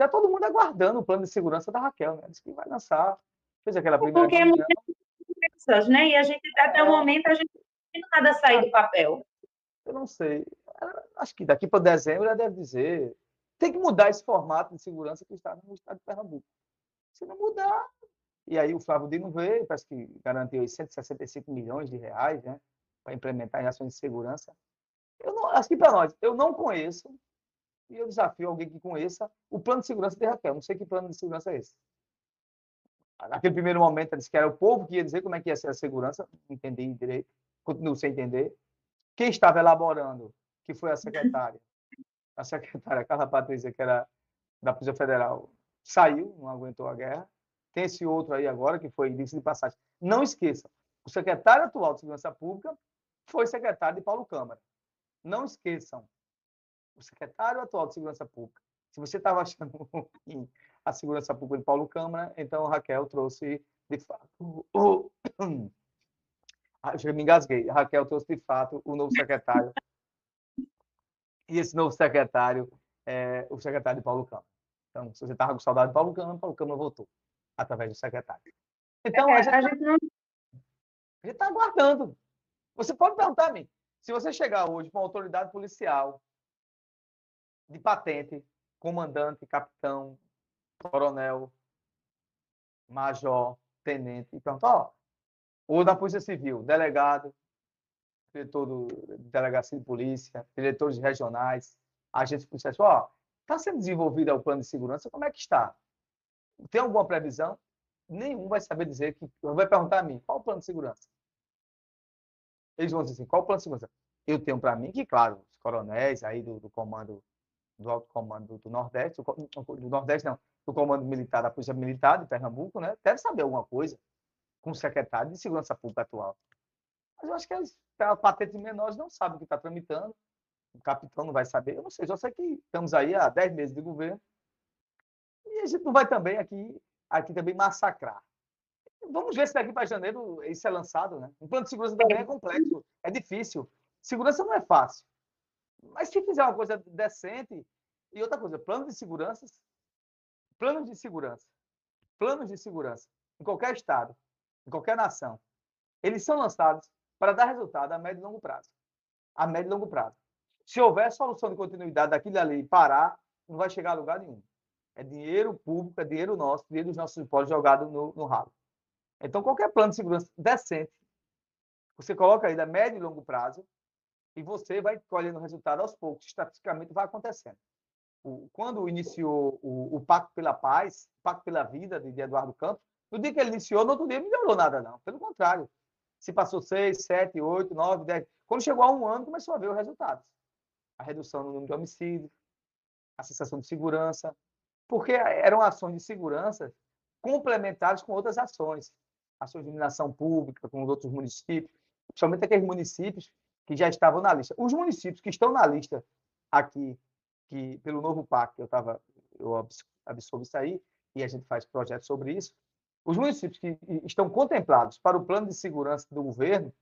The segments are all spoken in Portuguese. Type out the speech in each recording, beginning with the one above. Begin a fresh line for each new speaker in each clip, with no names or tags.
está todo mundo aguardando o plano de segurança da Raquel, né? Diz que vai lançar. Fez aquela
primeira. Porque é muitas né? E a gente, até o é. momento, a gente não nada sair do papel.
Eu não sei. Acho que daqui para dezembro ela deve dizer. Tem que mudar esse formato de segurança que está no estado de Pernambuco. Se não mudar. E aí o Flávio Dino veio, parece que garantiu 165 milhões de reais, né? Para implementar em ações de segurança. Eu não, acho que para nós, eu não conheço e eu desafio alguém que conheça o plano de segurança de Raquel. Não sei que plano de segurança é esse. Naquele primeiro momento, ela disse que era o povo que ia dizer como é que ia ser a segurança. Entendi direito. Continuo sem entender. Quem estava elaborando, que foi a secretária, a secretária Carla Patrícia, que era da Polícia Federal, saiu, não aguentou a guerra. Tem esse outro aí agora, que foi índice de passagem. Não esqueça, o secretário atual de Segurança Pública foi secretário de Paulo Câmara. Não esqueçam, o secretário atual de Segurança Pública. Se você estava achando ruim a Segurança Pública de Paulo Câmara, então Raquel trouxe, de fato, o... Ah, eu me engasguei. Raquel trouxe, de fato, o novo secretário. E esse novo secretário é o secretário de Paulo Câmara. Então, se você estava com saudade de Paulo Câmara, Paulo Câmara voltou através do secretário. Então, é, a gente está aguardando. Você pode perguntar a mim, se você chegar hoje para uma autoridade policial de patente, comandante, capitão, coronel, major, tenente, e pronto, ó, ou da Polícia Civil, delegado, diretor do, de delegacia de polícia, diretores regionais, agentes policiais, ó, está sendo desenvolvido o plano de segurança, como é que está? Tem alguma previsão? Nenhum vai saber dizer que, vai perguntar a mim, qual o plano de segurança? Eles vão dizer assim, qual o plano de segurança? Eu tenho para mim que, claro, os coronéis aí do, do comando do alto comando do Nordeste, do Nordeste não, do comando militar da Polícia Militar de Pernambuco, né, deve saber alguma coisa com o secretário de Segurança Pública atual. Mas eu acho que pela patente menores, não sabem o que está tramitando, o capitão não vai saber, eu não sei, eu sei que estamos aí há 10 meses de governo, e a gente não vai também aqui, aqui também massacrar. Vamos ver se daqui para janeiro isso é lançado, né? Um plano de segurança também é complexo, é difícil. Segurança não é fácil. Mas se fizer uma coisa decente, e outra coisa, planos de segurança, planos de segurança, planos de segurança, em qualquer estado, em qualquer nação, eles são lançados para dar resultado a médio e longo prazo. A médio e longo prazo. Se houver solução de continuidade daquilo ali parar, não vai chegar a lugar nenhum. É dinheiro público, é dinheiro nosso, dinheiro dos nossos impostos jogado no, no ralo. Então, qualquer plano de segurança decente, você coloca aí a médio e longo prazo, e você vai colhendo o resultado aos poucos, estatisticamente vai acontecendo. O, quando iniciou o, o, Pacto pela Paz, Pacto pela Vida, de, de Eduardo Campos, no dia que ele iniciou, no outro dia não melhorou nada, não. Pelo contrário. Se passou seis, sete, oito, nove, dez. Quando chegou a um ano, começou a ver os resultados. A redução no número de homicídios, a sensação de segurança, porque eram ações de segurança complementares com outras ações. Ações de iluminação pública com os outros municípios, principalmente aqueles municípios que já estavam na lista. Os municípios que estão na lista aqui, que pelo novo PAC, eu estava, eu absorvo isso aí, e a gente faz projetos sobre isso. Os municípios que estão contemplados para o plano de segurança do governo,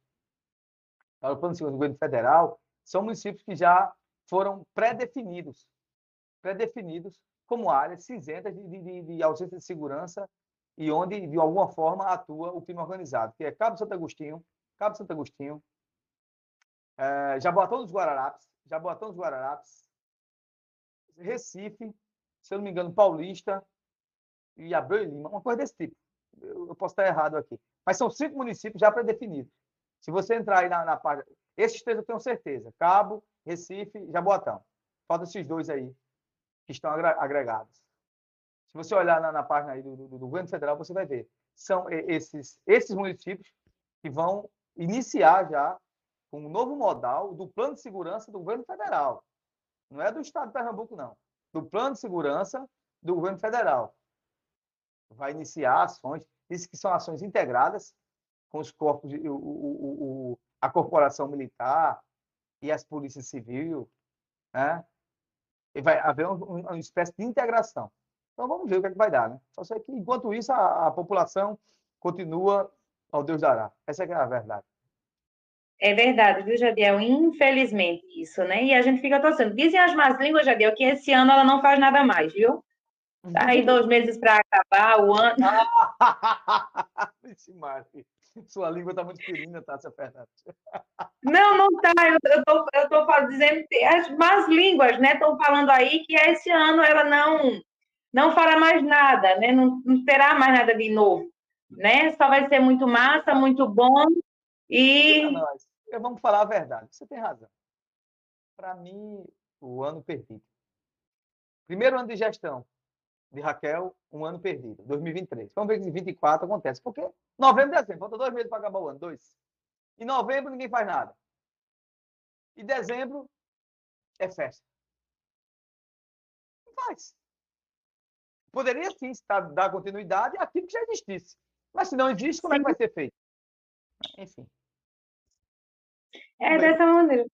para o plano de segurança do governo federal, são municípios que já foram pré-definidos, pré-definidos como áreas cinzentas de, de, de, ausência de segurança e onde, de alguma forma, atua o crime organizado, que é Cabo Santo Agostinho, Cabo Santo Agostinho, é, Jaboatão dos Guararapes, Jaboatão dos Guararapes, Recife, se eu não me engano, Paulista e Abreu e Lima, uma coisa desse tipo. Eu, eu posso estar errado aqui. Mas são cinco municípios já pré-definidos. Se você entrar aí na, na página. Esses três eu tenho certeza: Cabo, Recife Jaboatão. Faltam esses dois aí, que estão agregados. Se você olhar na, na página aí do, do, do, governo federal, você vai ver. São esses, esses municípios que vão iniciar já com um novo modal do plano de segurança do governo federal. Não é do estado de Pernambuco, não. Do plano de segurança do governo federal. Vai iniciar ações, diz que são ações integradas com os corpos, o, o, o, a corporação militar e as polícias civil, né? E vai haver uma, uma espécie de integração. Então vamos ver o que, é que vai dar, né? Só sei que enquanto isso a, a população continua ao Deus dará. Essa é a verdade.
É verdade, viu, Jadiel? Infelizmente, isso, né? E a gente fica torcendo. Dizem as más línguas, Jadiel, que esse ano ela não faz nada mais, viu? Tá aí dois meses para acabar o ano.
Vixe, Mari. Sua língua está muito firina, Tássia Fernandes.
Não, não está. Eu estou eu tô dizendo que as más línguas né, estão falando aí que esse ano ela não, não fará mais nada, né? não, não terá mais nada de novo. Né? Só vai ser muito massa, muito bom. E.
Nós. Vamos falar a verdade. Você tem razão. Para mim, o ano perdido. Primeiro ano de gestão de Raquel, um ano perdido, 2023. Vamos ver se em 24 acontece. Porque novembro e dezembro, falta dois meses para acabar o ano, dois. Em novembro ninguém faz nada. E dezembro é festa. Não faz. Poderia sim dar continuidade àquilo que já existisse. Mas se não existe, como é que vai ser feito? Enfim.
É dessa maneira.